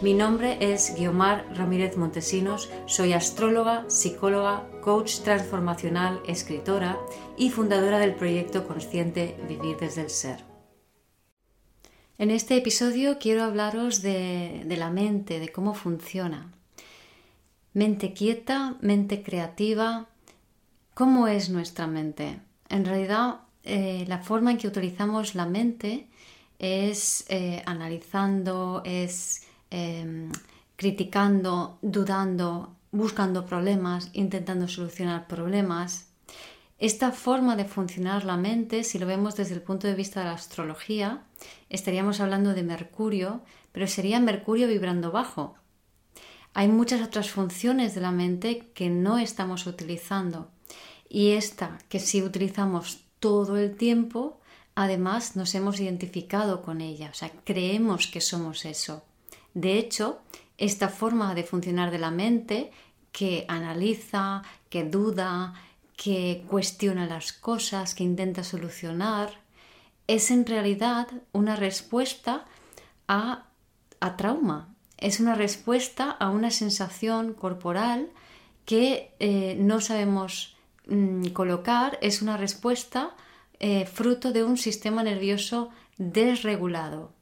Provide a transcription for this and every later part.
Mi nombre es Guiomar Ramírez Montesinos, soy astróloga, psicóloga, coach transformacional, escritora y fundadora del proyecto consciente Vivir desde el Ser. En este episodio quiero hablaros de, la mente, de cómo funciona. Mente quieta, mente creativa. ¿Cómo es nuestra mente? En realidad, eh, la forma en que utilizamos la mente es eh, analizando, es Em, criticando, dudando, buscando problemas, intentando solucionar problemas. Esta forma de funcionar la mente, si lo vemos desde el punto de vista de la astrología, estaríamos hablando de Mercurio, pero sería Mercurio vibrando bajo. Hay muchas otras funciones de la mente que no estamos utilizando y esta que si utilizamos todo el tiempo, además nos hemos identificado con ella, o sea, creemos que somos eso. De hecho, esta forma de funcionar de la mente que analiza, que duda, que cuestiona las cosas, que intenta solucionar, es en realidad una respuesta a, trauma, es una respuesta a una sensación corporal que eh, no sabemos mm, colocar, es una respuesta eh, fruto de un sistema nervioso desregulado.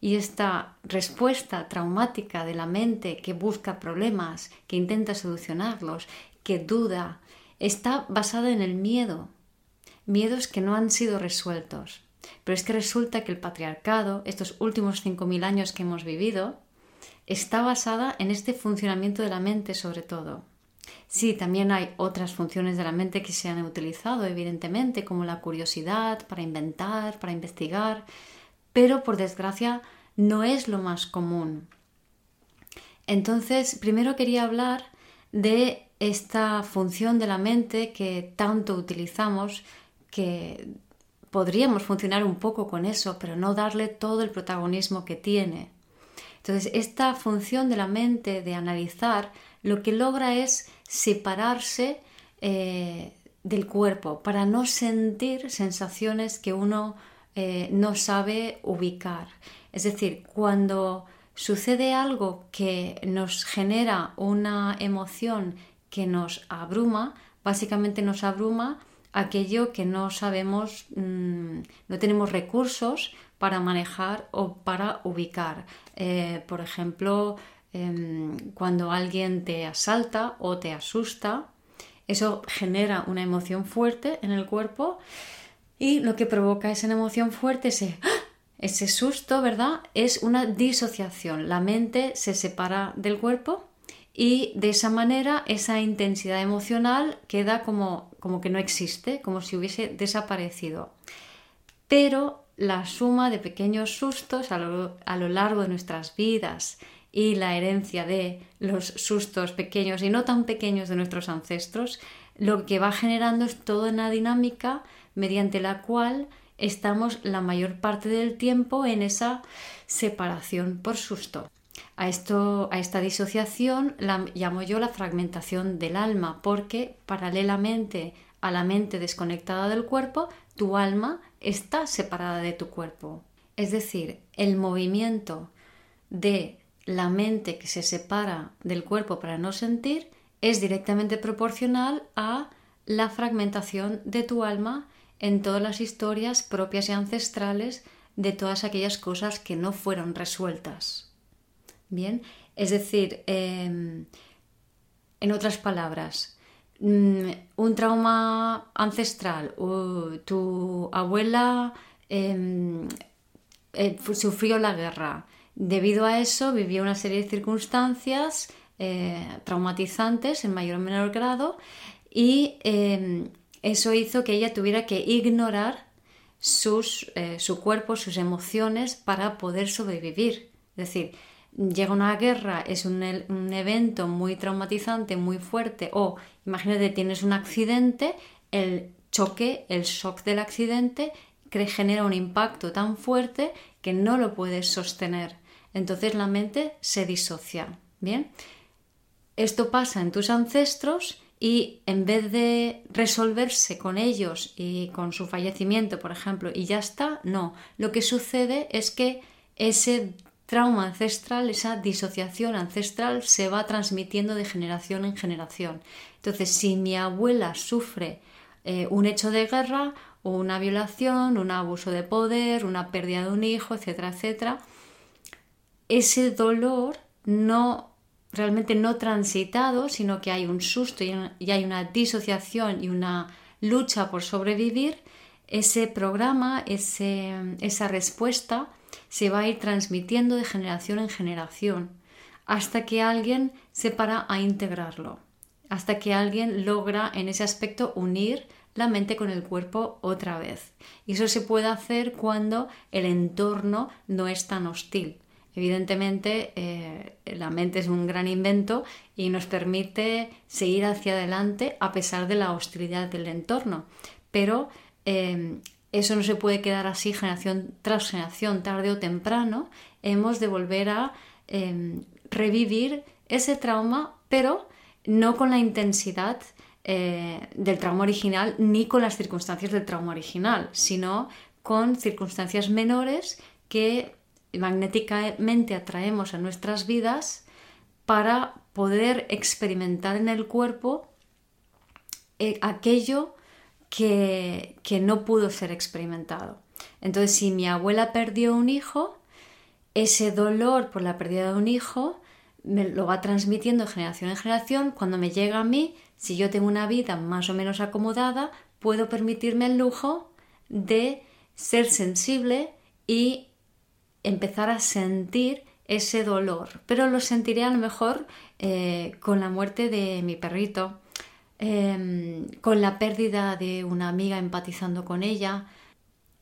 Y esta respuesta traumática de la mente que busca problemas, que intenta solucionarlos, que duda, está basada en el miedo. Miedos que no han sido resueltos. Pero es que resulta que el patriarcado, estos últimos 5.000 años que hemos vivido, está basada en este funcionamiento de la mente sobre todo. Sí, también hay otras funciones de la mente que se han utilizado, evidentemente, como la curiosidad, para inventar, para investigar, pero por desgracia no es lo más común. Entonces, primero quería hablar de esta función de la mente que tanto utilizamos, que podríamos funcionar un poco con eso, pero no darle todo el protagonismo que tiene. Entonces, esta función de la mente de analizar lo que logra es separarse eh, del cuerpo para no sentir sensaciones que uno eh, no sabe ubicar. Es decir, cuando sucede algo que nos genera una emoción que nos abruma, básicamente nos abruma aquello que no sabemos, mm, no tenemos recursos para manejar o para ubicar. Eh, por ejemplo, em, cuando alguien te asalta o te asusta, eso genera una emoción fuerte en el cuerpo y lo que provoca esa emoción fuerte, ese, ese susto, ¿verdad? Es una disociación. La mente se separa del cuerpo y de esa manera esa intensidad emocional queda como, como que no existe, como si hubiese desaparecido. Pero la suma de pequeños sustos a lo, a lo largo de nuestras vidas y la herencia de los sustos pequeños y no tan pequeños de nuestros ancestros, lo que va generando es toda una dinámica mediante la cual estamos la mayor parte del tiempo en esa separación por susto. A, esto, a esta disociación la llamo yo la fragmentación del alma, porque paralelamente a la mente desconectada del cuerpo, tu alma está separada de tu cuerpo. Es decir, el movimiento de la mente que se separa del cuerpo para no sentir es directamente proporcional a la fragmentación de tu alma en todas las historias propias y ancestrales de todas aquellas cosas que no fueron resueltas. Bien, es decir, em, en otras palabras, mm, un trauma ancestral, tu abuela em, eh, sufrió la guerra. Debido a eso vivió una serie de circunstancias eh, traumatizantes en mayor o menor grado y em, eso hizo que ella tuviera que ignorar sus, eh, su cuerpo, sus emociones para poder sobrevivir. Es decir, llega una guerra, es un, un, evento muy traumatizante, muy fuerte, o imagínate, tienes un accidente, el choque, el shock del accidente genera un impacto tan fuerte que no lo puedes sostener. Entonces la mente se disocia. Bien, esto pasa en tus ancestros y en vez de resolverse con ellos y con su fallecimiento, por ejemplo, y ya está, no. Lo que sucede es que ese trauma ancestral, esa disociación ancestral se va transmitiendo de generación en generación. Entonces, si mi abuela sufre eh, un hecho de guerra, una violación, un abuso de poder, una pérdida de un hijo, etcétera, etcétera, ese dolor no realmente no transitado, sino que hay un susto y hay una disociación y una lucha por sobrevivir, ese programa, esa respuesta se va a ir transmitiendo de generación en generación hasta que alguien se para a integrarlo, hasta que alguien logra en ese aspecto unir la mente con el cuerpo otra vez. Y eso se puede hacer cuando el entorno no es tan hostil. Evidentemente, eh, la mente es un gran invento y nos permite seguir hacia adelante a pesar de la hostilidad del entorno. Pero eh, eso no se puede quedar así generación tras generación, tarde o temprano. Hemos de volver a eh, revivir ese trauma, pero no con la intensidad del trauma original ni con las circunstancias del trauma original, sino con circunstancias menores que magnéticamente atraemos a nuestras vidas para poder experimentar en el cuerpo eh, aquello que, que no pudo ser experimentado. Entonces, si mi abuela perdió un hijo, ese dolor por la pérdida de un hijo me lo va transmitiendo de generación en generación. Cuando me llega a mí, si yo tengo una vida más o menos acomodada, puedo permitirme el lujo de ser sensible y empezar a sentir ese dolor, pero lo sentiré a lo mejor eh, con la muerte de mi perrito, em, con la pérdida de una amiga empatizando con ella.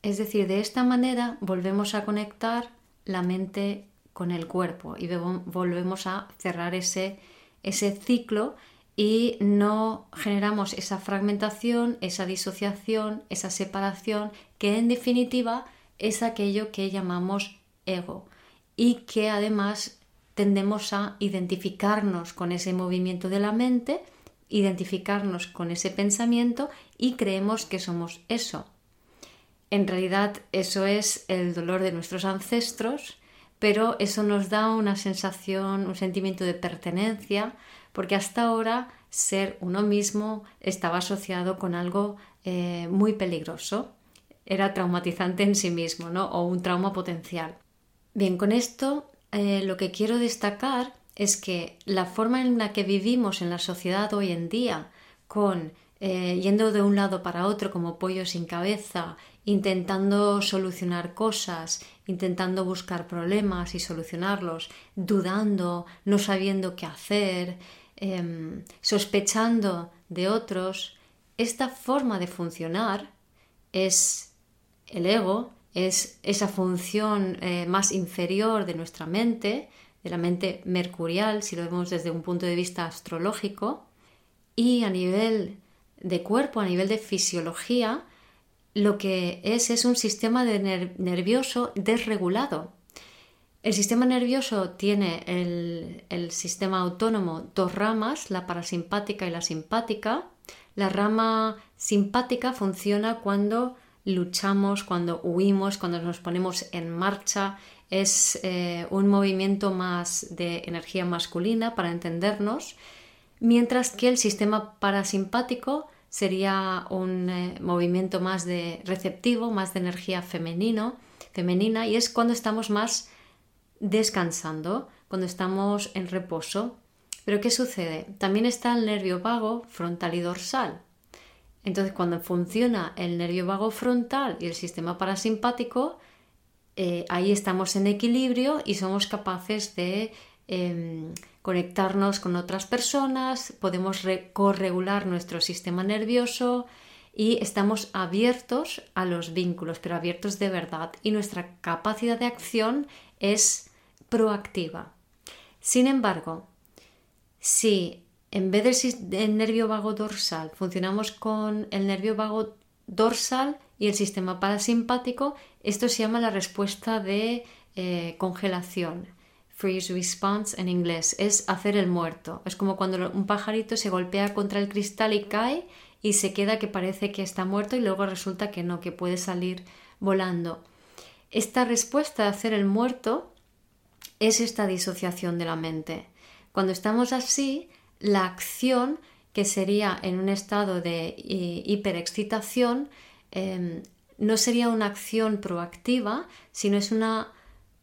Es decir, de esta manera volvemos a conectar la mente con el cuerpo y volvemos a cerrar ese, ese ciclo y no generamos esa fragmentación, esa disociación, esa separación, que en definitiva es aquello que llamamos ego y que además tendemos a identificarnos con ese movimiento de la mente, identificarnos con ese pensamiento y creemos que somos eso. En realidad eso es el dolor de nuestros ancestros, pero eso nos da una sensación, un sentimiento de pertenencia, porque hasta ahora ser uno mismo estaba asociado con algo eh, muy peligroso, era traumatizante en sí mismo, ¿no? O un trauma potencial. Bien, con esto eh, lo que quiero destacar es que la forma en la que vivimos en la sociedad hoy en día, con eh, yendo de un lado para otro como pollo sin cabeza, intentando solucionar cosas, intentando buscar problemas y solucionarlos, dudando, no sabiendo qué hacer, em, sospechando de otros, esta forma de funcionar es el ego es esa función eh, más inferior de nuestra mente, de la mente mercurial, si lo vemos desde un punto de vista astrológico, y a nivel de cuerpo, a nivel de fisiología, lo que es es un sistema nervioso desregulado. El sistema nervioso tiene el, el sistema autónomo dos ramas, la parasimpática y la simpática. La rama simpática funciona cuando luchamos, cuando huimos, cuando nos ponemos en marcha. Es eh, un movimiento más de energía masculina para entendernos, mientras que el sistema parasimpático sería un eh, movimiento más de receptivo, más de energía femenino, femenina, y es cuando estamos más descansando, cuando estamos en reposo. Pero ¿qué sucede? También está el nervio vago, frontal y dorsal. Entonces, cuando funciona el nervio vago frontal y el sistema parasimpático, eh, ahí estamos en equilibrio y somos capaces de em, conectarnos con otras personas, podemos corregular nuestro sistema nervioso y estamos abiertos a los vínculos, pero abiertos de verdad. Y nuestra capacidad de acción es proactiva. Sin embargo, si en vez del nervio vago dorsal funcionamos con el nervio vago dorsal y el sistema parasimpático, esto se llama la respuesta de eh, congelación. Freeze response en inglés es hacer el muerto. Es como cuando un pajarito se golpea contra el cristal y cae y se queda que parece que está muerto y luego resulta que no, que puede salir volando. Esta respuesta de hacer el muerto es esta disociación de la mente. Cuando estamos así, la acción que sería en un estado de hiperexcitación em, no sería una acción proactiva, sino es una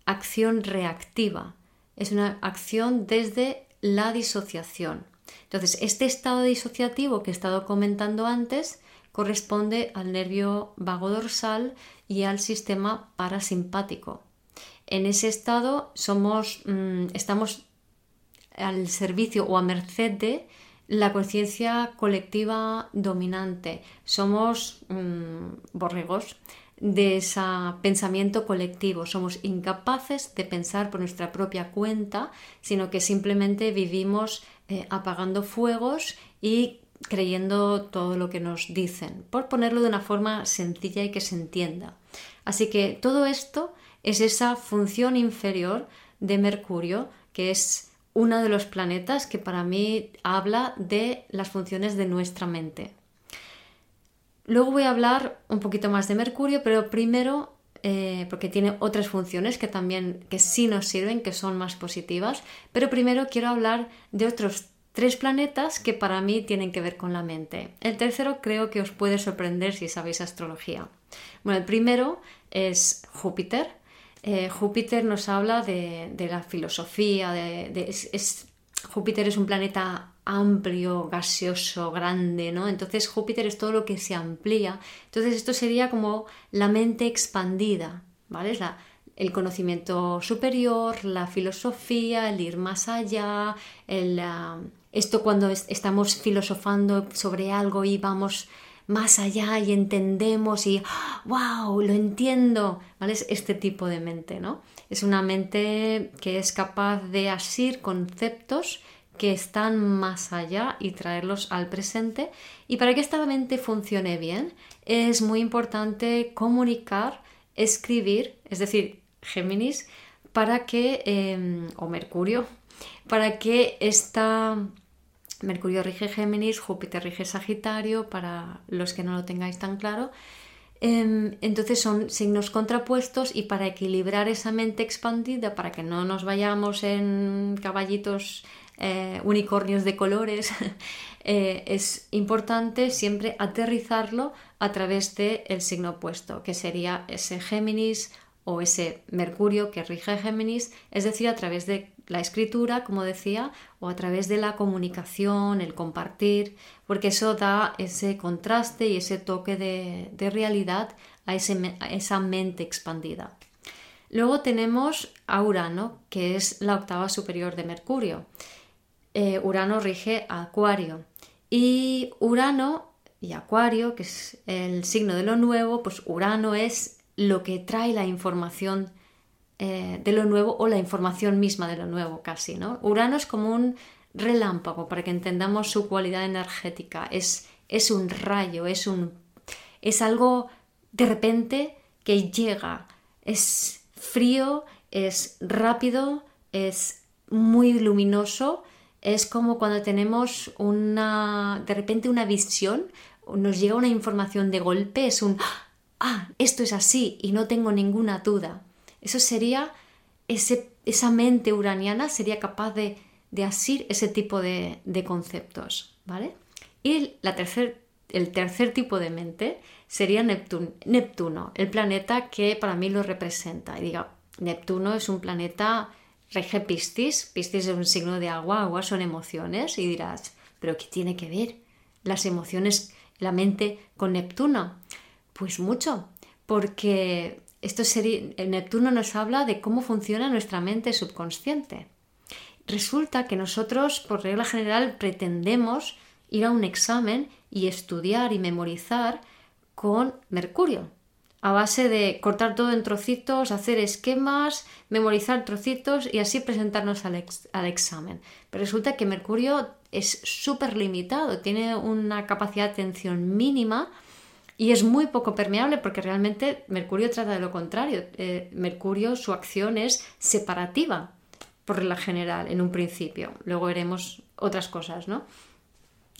acción reactiva. Es una acción desde la disociación. Entonces, este estado disociativo que he estado comentando antes corresponde al nervio vago dorsal y al sistema parasimpático. En ese estado somos, mm, estamos al servicio o a merced de la conciencia colectiva dominante. Somos mm, borregos de ese pensamiento colectivo. Somos incapaces de pensar por nuestra propia cuenta, sino que simplemente vivimos eh, apagando fuegos y creyendo todo lo que nos dicen, por ponerlo de una forma sencilla y que se entienda. Así que todo esto es esa función inferior de Mercurio, que es uno de los planetas que para mí habla de las funciones de nuestra mente. Luego voy a hablar un poquito más de Mercurio, pero primero, eh, porque tiene otras funciones que también, que sí nos sirven, que son más positivas, pero primero quiero hablar de otros tres planetas que para mí tienen que ver con la mente. El tercero creo que os puede sorprender si sabéis astrología. Bueno, el primero es Júpiter, eh, Júpiter nos habla de, la filosofía, de, Júpiter es un planeta amplio, gaseoso, grande, ¿no? Entonces Júpiter es todo lo que se amplía. Entonces esto sería como la mente expandida, ¿vale? Es el conocimiento superior, la filosofía, el ir más allá, esto cuando estamos filosofando sobre algo y vamos más allá y entendemos y wow, lo entiendo, ¿vale? Es este tipo de mente, ¿no? Es una mente que es capaz de asir conceptos que están más allá y traerlos al presente. Y para que esta mente funcione bien, es muy importante comunicar, escribir, es decir, Géminis, para que, em, o Mercurio, para que esta Mercurio rige Géminis, Júpiter rige Sagitario, para los que no lo tengáis tan claro. Em, entonces son signos contrapuestos y para equilibrar esa mente expandida, para que no nos vayamos en caballitos eh, unicornios de colores, eh, es importante siempre aterrizarlo a través del signo opuesto, que sería ese Géminis o ese Mercurio que rige Géminis, es decir, a través de la escritura, como decía, o a través de la comunicación, el compartir, porque eso da ese contraste y ese toque de, realidad a, esa mente expandida. Luego tenemos a Urano, que es la octava superior de Mercurio. Eh, Urano rige a Acuario. Y Urano y Acuario, que es el signo de lo nuevo, pues Urano es lo que trae la información eh, de lo nuevo o la información misma de lo nuevo casi. ¿no? Urano es como un relámpago para que entendamos su cualidad energética. Es, es un rayo, es, un, es algo de repente que llega. Es frío, es rápido, es muy luminoso. Es como cuando tenemos una, de repente una visión, nos llega una información de golpe, es un, ah, esto es así y no tengo ninguna duda. Eso sería, esa mente uraniana sería capaz de, asir ese tipo de, conceptos, ¿vale? Y la el tercer tipo de mente sería Neptuno, el planeta que para mí lo representa. Y diga, Neptuno es un planeta rege Piscis, Piscis es un signo de agua, agua son emociones, y dirás, ¿pero qué tiene que ver las emociones, la mente con Neptuno? Pues mucho, porque esto sería, Neptuno nos habla de cómo funciona nuestra mente subconsciente. Resulta que nosotros, por regla general, pretendemos ir a un examen y estudiar y memorizar con Mercurio. a base de cortar todo en trocitos, hacer esquemas, memorizar trocitos y así presentarnos al, al examen. Pero resulta que Mercurio es súper limitado, tiene una capacidad de atención mínima y es muy poco permeable porque realmente Mercurio trata de lo contrario. Eh, Mercurio, su acción es separativa, por la general, en un principio. Luego veremos otras cosas, ¿no?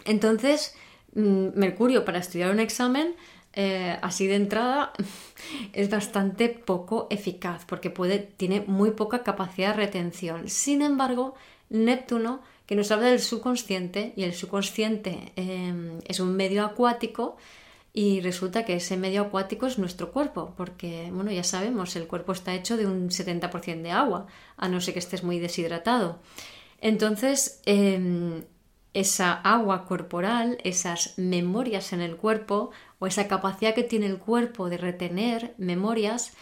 Entonces, mm, Mercurio para estudiar un examen, eh, así de entrada, es bastante poco eficaz porque puede, tiene muy poca capacidad de retención. Sin embargo, Neptuno, que nos habla del subconsciente, y el subconsciente eh, es un medio acuático, y resulta que ese medio acuático es nuestro cuerpo, porque, bueno, ya sabemos, el cuerpo está hecho de un 70% de agua, a no ser que estés muy deshidratado. Entonces, em, esa agua corporal, esas memorias en el cuerpo o esa capacidad que tiene el cuerpo de retener memorias,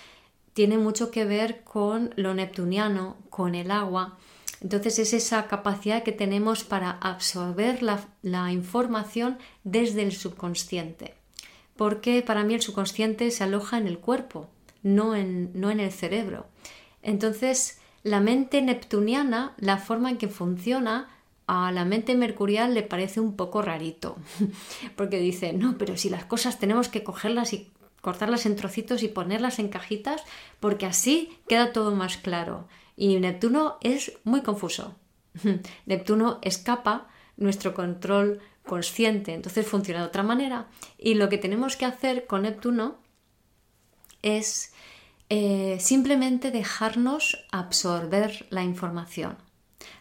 tiene mucho que ver con lo neptuniano, con el agua. Entonces es esa capacidad que tenemos para absorber la información desde el subconsciente porque para mí el subconsciente se aloja en el cuerpo, no en, no en el cerebro. Entonces, la mente neptuniana, la forma en que funciona, a la mente mercurial le parece un poco rarito, porque dice, no, pero si las cosas tenemos que cogerlas y cortarlas en trocitos y ponerlas en cajitas, porque así queda todo más claro. Y Neptuno es muy confuso. Neptuno escapa nuestro control consciente, entonces funciona de otra manera. Y lo que tenemos que hacer con Neptuno es eh, simplemente dejarnos absorber la información.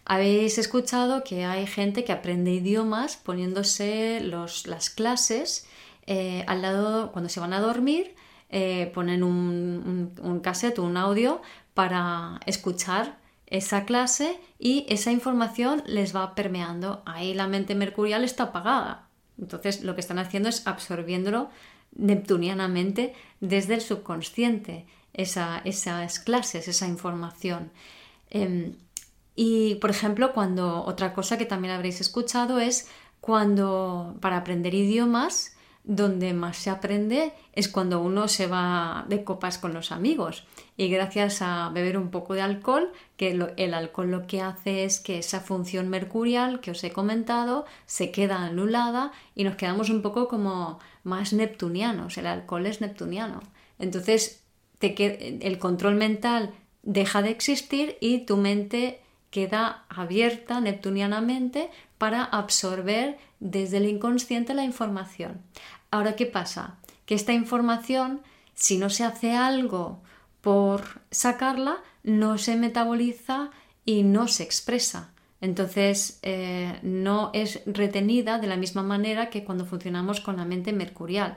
Habéis escuchado que hay gente que aprende idiomas poniéndose las clases eh, al lado cuando se van a dormir, eh, ponen un, un, un un audio para escuchar esa clase y esa información les va permeando. Ahí la mente mercurial está apagada. Entonces lo que están haciendo es absorbiéndolo neptunianamente desde el subconsciente, esas clases, esa información. Em, y por ejemplo, cuando otra cosa que también habréis escuchado es cuando para aprender idiomas, donde más se aprende es cuando uno se va de copas con los amigos y gracias a beber un poco de alcohol, que el alcohol lo que hace es que esa función mercurial que os he comentado se queda anulada y nos quedamos un poco como más neptunianos, el alcohol es neptuniano. Entonces el control mental deja de existir y tu mente queda abierta neptunianamente para absorber desde el inconsciente la información. Ahora, ¿qué pasa? Que esta información, si no se hace algo por sacarla, no se metaboliza y no se expresa. Entonces, eh, no es retenida de la misma manera que cuando funcionamos con la mente mercurial.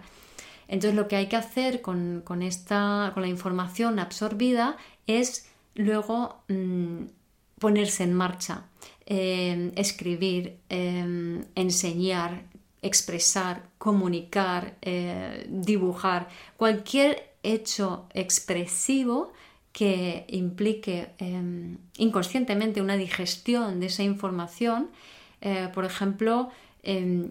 Entonces, lo que hay que hacer con, esta, con la información absorbida es luego mm, ponerse en marcha, eh, escribir, eh, enseñar, expresar, comunicar, eh, dibujar, cualquier hecho expresivo que implique em, inconscientemente una digestión de esa información. Eh, por ejemplo, em,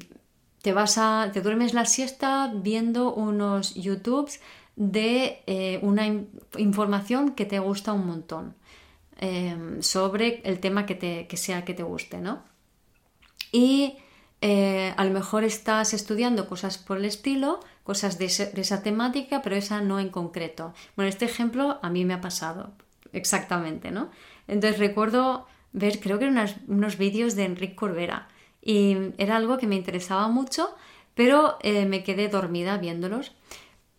te vas a. te duermes la siesta viendo unos YouTubes de eh, una información que te gusta un montón. Em, sobre el tema que, te, que sea que te guste, ¿no? Y eh, a lo mejor estás estudiando cosas por el estilo, cosas de, esa temática, pero esa no en concreto. Bueno, este ejemplo a mí me ha pasado, exactamente, ¿no? Entonces recuerdo ver, creo que eran unos, vídeos de Enrique Corbera y era algo que me interesaba mucho, pero eh, me quedé dormida viéndolos.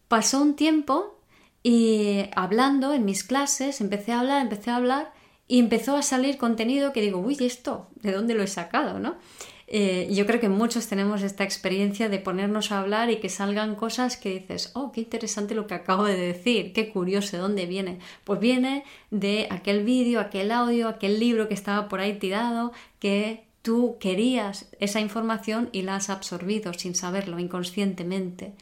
Pasó un tiempo y hablando en mis clases, empecé a hablar, empecé a hablar y empezó a salir contenido que digo, uy, esto, ¿de dónde lo he sacado? ¿no? Eh, yo creo que muchos tenemos esta experiencia de ponernos a hablar y que salgan cosas que dices, oh, qué interesante lo que acabo de decir, qué curioso, ¿de dónde viene? Pues viene de aquel vídeo, aquel audio, aquel libro que estaba por ahí tirado, que tú querías esa información y la has absorbido sin saberlo, inconscientemente.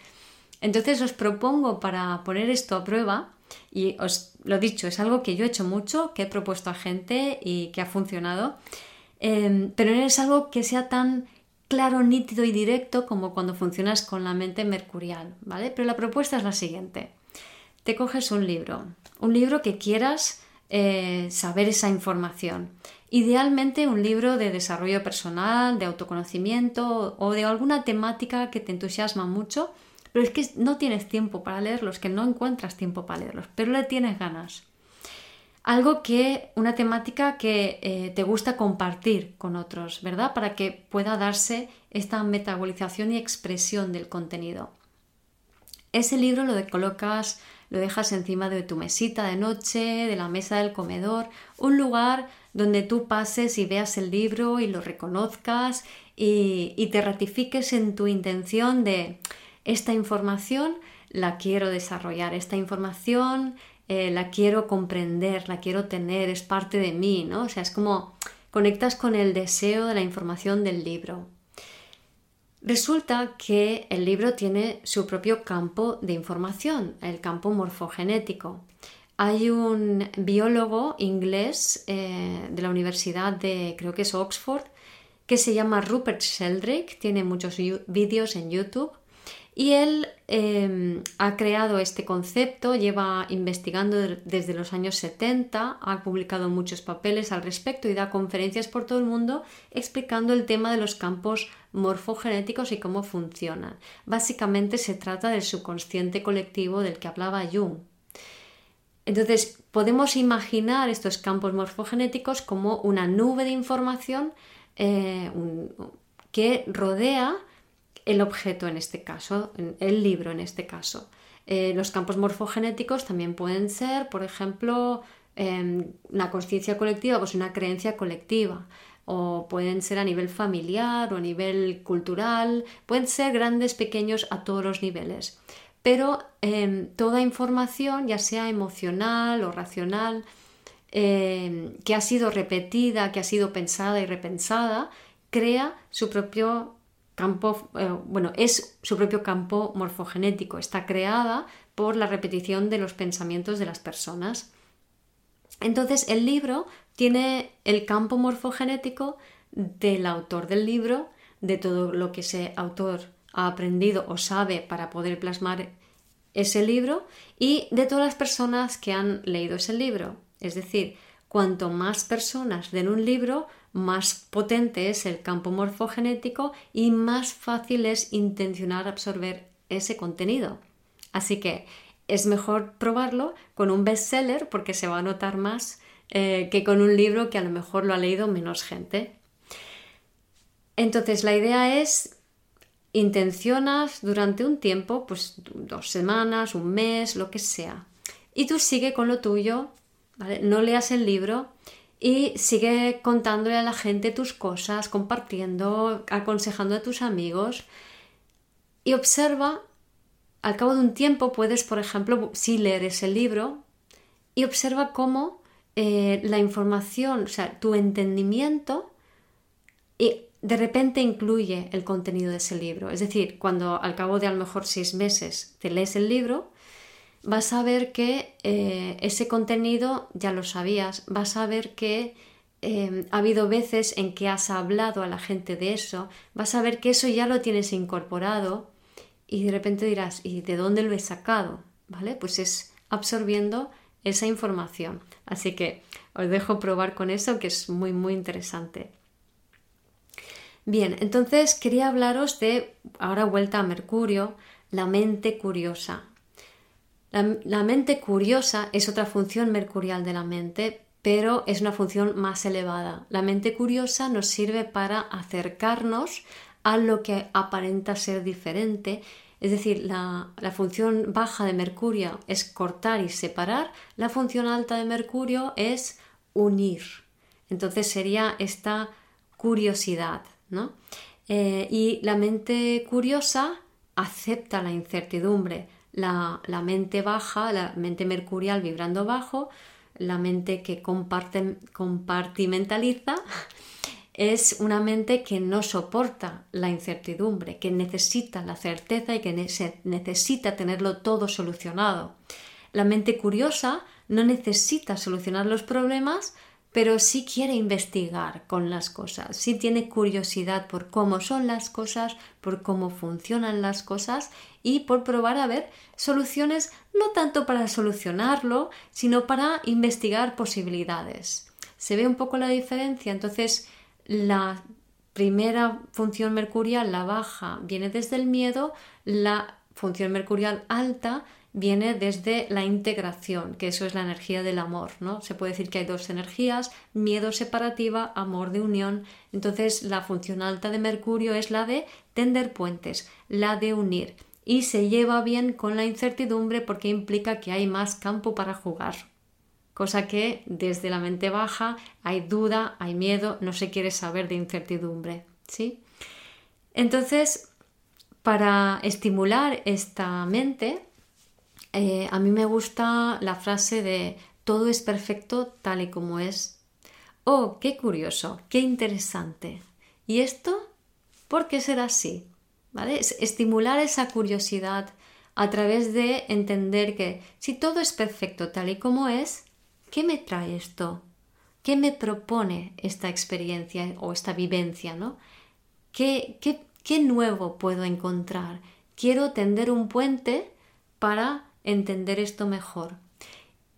Entonces os propongo para poner esto a prueba, y os lo dicho, es algo que yo he hecho mucho, que he propuesto a gente y que ha funcionado, Em, pero no es algo que sea tan claro, nítido y directo como cuando funcionas con la mente mercurial, ¿vale? Pero la propuesta es la siguiente. te coges un libro, un libro que quieras eh, saber esa información. Idealmente un libro de desarrollo personal, de autoconocimiento o de alguna temática que te entusiasma mucho, pero es que no tienes tiempo para leerlos, que no encuentras tiempo para leerlos, pero le tienes ganas. Algo que, una temática que eh, te gusta compartir con otros, ¿verdad? Para que pueda darse esta metabolización y expresión del contenido. Ese libro lo colocas, lo dejas encima de tu mesita de noche, de la mesa del comedor, un lugar donde tú pases y veas el libro y lo reconozcas y, te ratifiques en tu intención de esta información la quiero desarrollar, esta información eh, la quiero comprender, la quiero tener, es parte de mí, ¿no? O sea, es como conectas con el deseo de la información del libro. Resulta que el libro tiene su propio campo de información, el campo morfogenético. Hay un biólogo inglés eh, de la Universidad de, creo que es Oxford, que se llama Rupert Sheldrake, tiene muchos vídeos en YouTube y él em, ha creado este concepto, lleva investigando desde los años 70, ha publicado muchos papeles al respecto y da conferencias por todo el mundo explicando el tema de los campos morfogenéticos y cómo funcionan. Básicamente se trata del subconsciente colectivo del que hablaba Jung. Entonces, podemos imaginar estos campos morfogenéticos como una nube de información eh, que rodea el objeto en este caso, el libro en este caso. Eh, los campos morfogenéticos también pueden ser, por ejemplo, em, una conciencia colectiva, pues una creencia colectiva, o pueden ser a nivel familiar o a nivel cultural, pueden ser grandes, pequeños, a todos los niveles. Pero em, toda información, ya sea emocional o racional, em, que ha sido repetida, que ha sido pensada y repensada, crea su propio campo, eh, bueno, es su propio campo morfogenético, está creada por la repetición de los pensamientos de las personas. Entonces, el libro tiene el campo morfogenético del autor del libro, de todo lo que ese autor ha aprendido o sabe para poder plasmar ese libro y de todas las personas que han leído ese libro. Es decir, cuanto más personas den un libro, más potente es el campo morfogenético y más fácil es intencionar absorber ese contenido. Así que es mejor probarlo con un bestseller porque se va a notar más eh, que con un libro que a lo mejor lo ha leído menos gente. Entonces la idea es intencionas durante un tiempo, pues dos semanas, un mes, lo que sea. Y tú sigue con lo tuyo, No leas el libro y sigue contándole a la gente tus cosas, compartiendo, aconsejando a tus amigos y observa, al cabo de un tiempo puedes, por ejemplo, si leer ese libro y observa cómo eh, la información, o sea, tu entendimiento y de repente incluye el contenido de ese libro. Es decir, cuando al cabo de a lo mejor seis meses te lees el libro, vas a ver que eh, ese contenido ya lo sabías, vas a ver que em, ha habido veces en que has hablado a la gente de eso, vas a ver que eso ya lo tienes incorporado y de repente dirás, ¿y de dónde lo he sacado? ¿Vale? Pues es absorbiendo esa información. Así que os dejo probar con eso, que es muy, muy interesante. Bien, entonces quería hablaros de, ahora vuelta a Mercurio, la mente curiosa. La, mente curiosa es otra función mercurial de la mente, pero es una función más elevada. La mente curiosa nos sirve para acercarnos a lo que aparenta ser diferente. Es decir, la, función baja de Mercurio es cortar y separar, la función alta de Mercurio es unir. Entonces sería esta curiosidad, ¿no? Eh, y la mente curiosa acepta la incertidumbre, la, mente baja, la mente mercurial vibrando bajo, la mente que comparte, compartimentaliza, es una mente que no soporta la incertidumbre, que necesita la certeza y que necesita tenerlo todo solucionado. La mente curiosa no necesita solucionar los problemas, pero sí quiere investigar con las cosas, sí tiene curiosidad por cómo son las cosas, por cómo funcionan las cosas y por probar a ver soluciones no tanto para solucionarlo, sino para investigar posibilidades. Se ve un poco la diferencia, entonces la primera función mercurial, la baja, viene desde el miedo, la función mercurial alta viene desde la integración, que eso es la energía del amor, ¿no? Se puede decir que hay dos energías, miedo separativa, amor de unión. Entonces, la función alta de Mercurio es la de tender puentes, la de unir y se lleva bien con la incertidumbre porque implica que hay más campo para jugar. Cosa que desde la mente baja hay duda, hay miedo, no se quiere saber de incertidumbre, ¿sí? Entonces, para estimular esta mente, eh, a mí me gusta la frase de todo es perfecto tal y como es. Oh, qué curioso, qué interesante. ¿Y esto? ¿Por qué será así? ¿Vale? estimular esa curiosidad a través de entender que si todo es perfecto tal y como es, ¿qué me trae esto? ¿Qué me propone esta experiencia o esta vivencia? ¿no? ¿Qué, qué, qué nuevo puedo encontrar? Quiero tender un puente para entender esto mejor.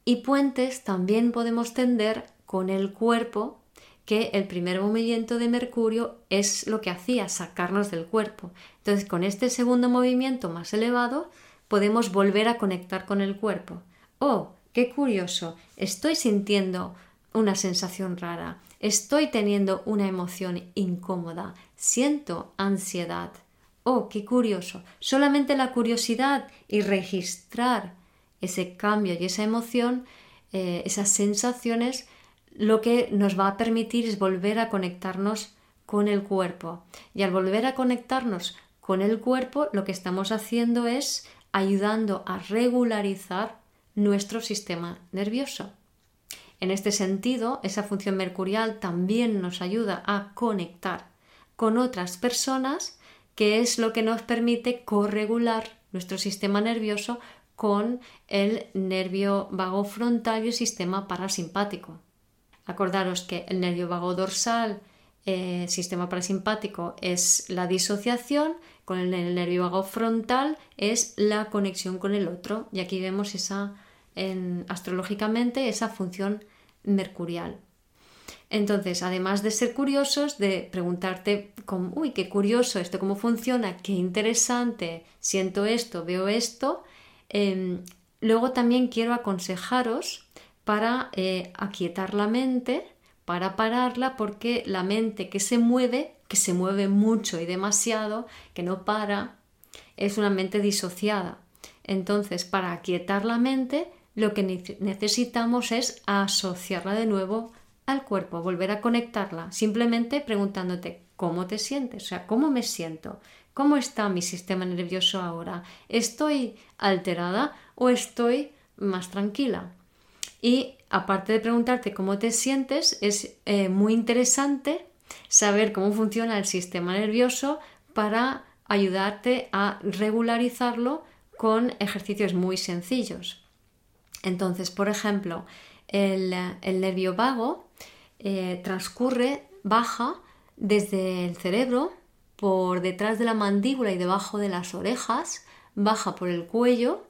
Y puentes también podemos tender con el cuerpo, que el primer movimiento de Mercurio es lo que hacía, sacarnos del cuerpo. Entonces, con este segundo movimiento más elevado, podemos volver a conectar con el cuerpo. Oh, qué curioso, estoy sintiendo una sensación rara, estoy teniendo una emoción incómoda, siento ansiedad. Oh, qué curioso. Solamente la curiosidad y registrar ese cambio y esa emoción, eh, esas sensaciones, lo que nos va a permitir es volver a conectarnos con el cuerpo. Y al volver a conectarnos con el cuerpo, lo que estamos haciendo es ayudando a regularizar nuestro sistema nervioso. En este sentido, esa función mercurial también nos ayuda a conectar con otras personas que es lo que nos permite corregular nuestro sistema nervioso con el nervio vago frontal y el sistema parasimpático. Acordaros que el nervio vago dorsal, eh, sistema parasimpático, es la disociación, con el, nervio vago frontal es la conexión con el otro. Y aquí vemos esa, astrológicamente, esa función mercurial. Entonces, además de ser curiosos, de preguntarte, uy, qué curioso esto, cómo funciona, qué interesante, siento esto, veo esto, em, luego también quiero aconsejaros para eh, aquietar la mente, para pararla, porque la mente que se mueve, que se mueve mucho y demasiado, que no para, es una mente disociada. Entonces, para aquietar la mente, lo que necesitamos es asociarla de nuevo al cuerpo, volver a conectarla, simplemente preguntándote cómo te sientes, o sea, cómo me siento, cómo está mi sistema nervioso ahora, estoy alterada o estoy más tranquila. Y aparte de preguntarte cómo te sientes, es eh, muy interesante saber cómo funciona el sistema nervioso para ayudarte a regularizarlo con ejercicios muy sencillos. Entonces, por ejemplo, el, el nervio vago eh, transcurre, baja desde el cerebro, por detrás de la mandíbula y debajo de las orejas, baja por el cuello,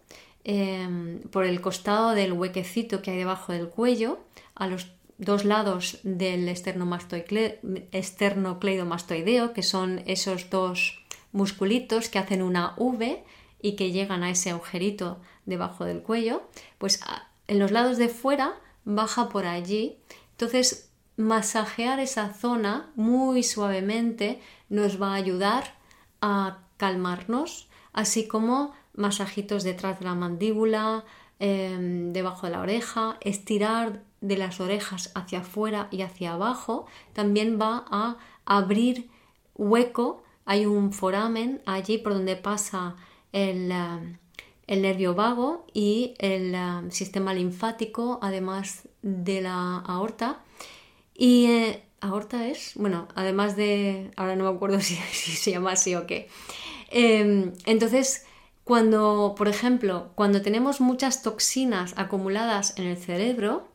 em, por el costado del huequecito que hay debajo del cuello, a los dos lados del esternocleidomastoideo, que son esos dos musculitos que hacen una V y que llegan a ese agujerito debajo del cuello, pues en los lados de fuera baja por allí. Entonces masajear esa zona muy suavemente nos va a ayudar a calmarnos, así como masajitos detrás de la mandíbula, em, debajo de la oreja, estirar de las orejas hacia afuera y hacia abajo, también va a abrir hueco, hay un foramen allí por donde pasa el, el nervio vago y el em, sistema linfático, además de la aorta, y eh, aorta es, bueno, además de, ahora no me acuerdo si, se llama así o qué. Em, entonces, cuando, por ejemplo, cuando tenemos muchas toxinas acumuladas en el cerebro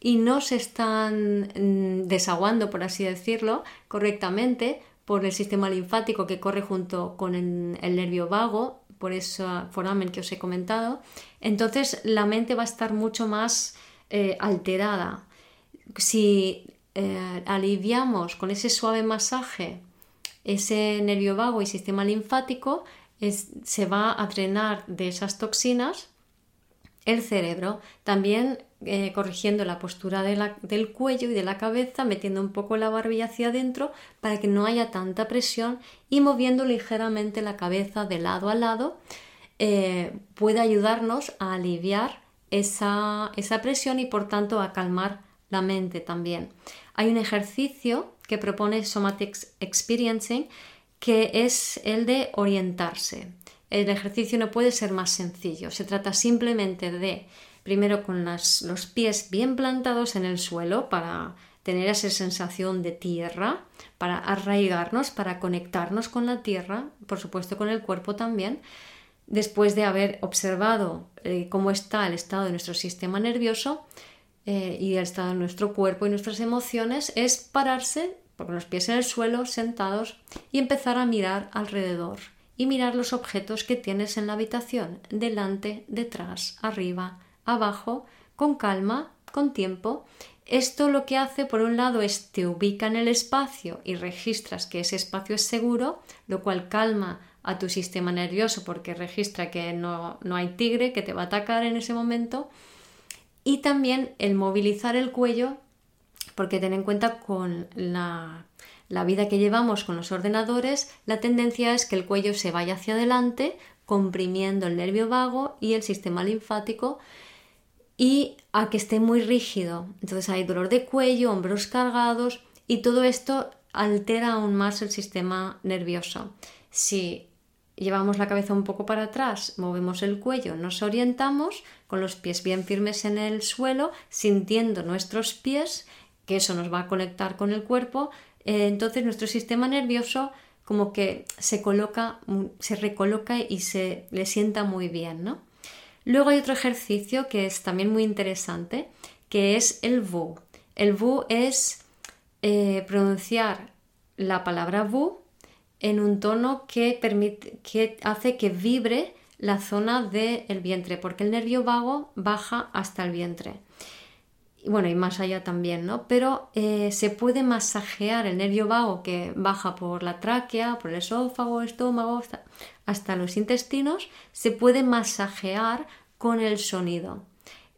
y no se están mm, desaguando, por así decirlo, correctamente por el sistema linfático que corre junto con el, nervio vago, por ese foramen que os he comentado, entonces la mente va a estar mucho más eh, alterada. Si eh, aliviamos con ese suave masaje ese nervio vago y sistema linfático, se va a drenar de esas toxinas el cerebro. También eh, corrigiendo la postura del cuello y de la cabeza, metiendo un poco la barbilla hacia adentro para que no haya tanta presión y moviendo ligeramente la cabeza de lado a lado eh, puede ayudarnos a aliviar esa, esa presión y por tanto a calmar la mente también. Hay un ejercicio que propone Somatic Experiencing que es el de orientarse. El ejercicio no puede ser más sencillo. Se trata simplemente de primero con los pies bien plantados en el suelo para tener esa sensación de tierra, para arraigarnos, para conectarnos con la tierra, por supuesto con el cuerpo también, después de haber observado eh, cómo está el estado de nuestro sistema nervioso eh, y el estado de nuestro cuerpo y nuestras emociones, es pararse con los pies en el suelo, sentados, y empezar a mirar alrededor y mirar los objetos que tienes en la habitación, delante, detrás, arriba, abajo, con calma, con tiempo. Esto lo que hace, por un lado, es te ubica en el espacio y registras que ese espacio es seguro, lo cual calma a tu sistema nervioso porque registra que no, no hay tigre que te va a atacar en ese momento. Y también el movilizar el cuello, porque ten en cuenta con la, la vida que llevamos con los ordenadores, la tendencia es que el cuello se vaya hacia adelante, comprimiendo el nervio vago y el sistema linfático y a que esté muy rígido. Entonces hay dolor de cuello, hombros cargados y todo esto altera aún más el sistema nervioso. Si llevamos la cabeza un poco para atrás, movemos el cuello, nos orientamos con los pies bien firmes en el suelo, sintiendo nuestros pies, que eso nos va a conectar con el cuerpo, eh, entonces nuestro sistema nervioso como que se coloca, se recoloca y se le sienta muy bien, ¿no? Luego hay otro ejercicio que es también muy interesante, que es el VU. El VU es eh, pronunciar la palabra VU en un tono que, permite, que hace que vibre la zona del vientre, porque el nervio vago baja hasta el vientre. Y bueno, y más allá también, ¿no? Pero eh, se puede masajear el nervio vago que baja por la tráquea, por el esófago, estómago, hasta los intestinos, se puede masajear con el sonido.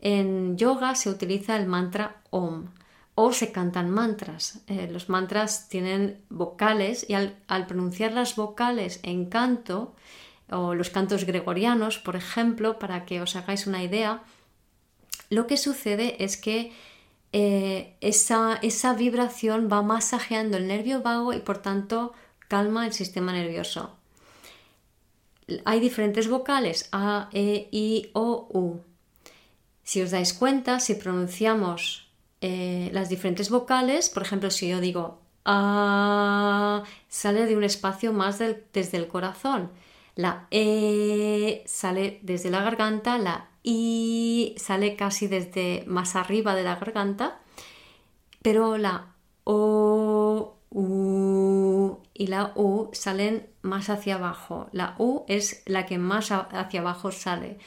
En yoga se utiliza el mantra OM o se cantan mantras. Eh, los mantras tienen vocales y al, pronunciar las vocales en canto, o los cantos gregorianos, por ejemplo, para que os hagáis una idea, lo que sucede es que eh, esa, esa vibración va masajeando el nervio vago y por tanto calma el sistema nervioso hay diferentes vocales A, E, I, O, U. Si os dais cuenta, si pronunciamos eh, las diferentes vocales, por ejemplo, si yo digo A, sale de un espacio más desde el corazón. La E sale desde la garganta, la I sale casi desde más arriba de la garganta, pero la O, U y la U salen más hacia abajo. La U es la que más hacia abajo sale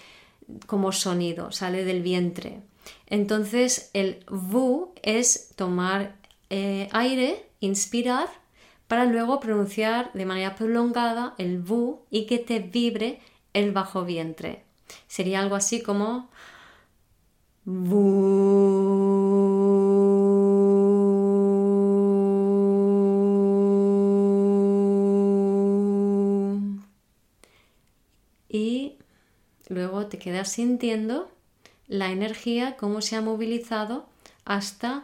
como sonido, sale del vientre. Entonces el VU es tomar eh, aire, inspirar, para luego pronunciar de manera prolongada el VU y que te vibre el bajo vientre. Sería algo así como luego te quedas sintiendo la energía, cómo se ha movilizado hasta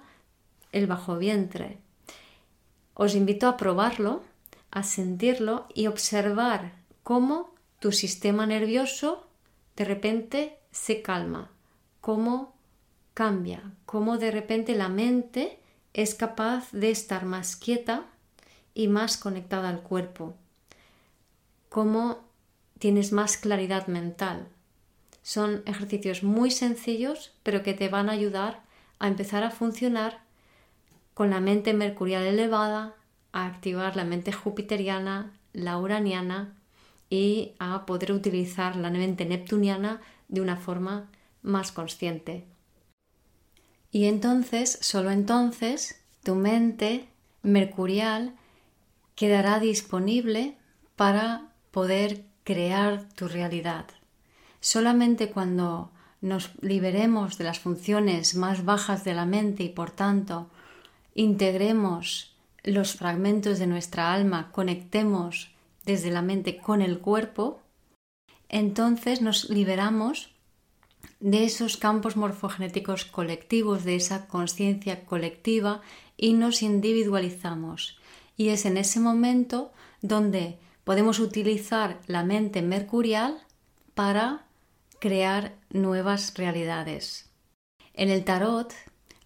el bajo vientre. Os invito a probarlo, a sentirlo y observar cómo tu sistema nervioso de repente se calma, cómo cambia, cómo de repente la mente es capaz de estar más quieta y más conectada al cuerpo, cómo tienes más claridad mental, son ejercicios muy sencillos, pero que te van a ayudar a empezar a funcionar con la mente mercurial elevada, a activar la mente jupiteriana, la uraniana y a poder utilizar la mente neptuniana de una forma más consciente. Y entonces, solo entonces, tu mente mercurial quedará disponible para poder crear tu realidad. Solamente cuando nos liberemos de las funciones más bajas de la mente y por tanto integremos los fragmentos de nuestra alma, conectemos desde la mente con el cuerpo, entonces nos liberamos de esos campos morfogenéticos colectivos, de esa conciencia colectiva y nos individualizamos. Y es en ese momento donde podemos utilizar la mente mercurial para crear nuevas realidades. En el tarot,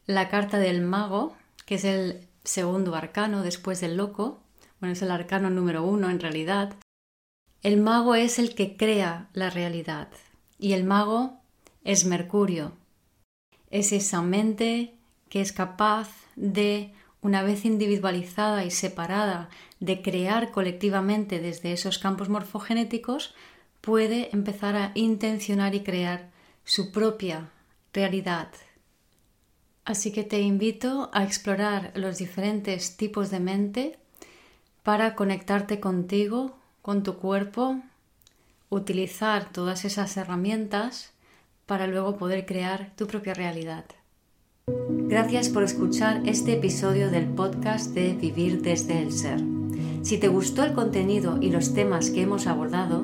la carta del mago, que es el segundo arcano después del loco, bueno, es el arcano número uno en realidad, el mago es el que crea la realidad y el mago es Mercurio. Es esa mente que es capaz de, una vez individualizada y separada, de crear colectivamente desde esos campos morfogenéticos, puede empezar a intencionar y crear su propia realidad. Así que te invito a explorar los diferentes tipos de mente para conectarte contigo, con tu cuerpo, utilizar todas esas herramientas para luego poder crear tu propia realidad. Gracias por escuchar este episodio del podcast de Vivir desde el Ser. Si te gustó el contenido y los temas que hemos abordado,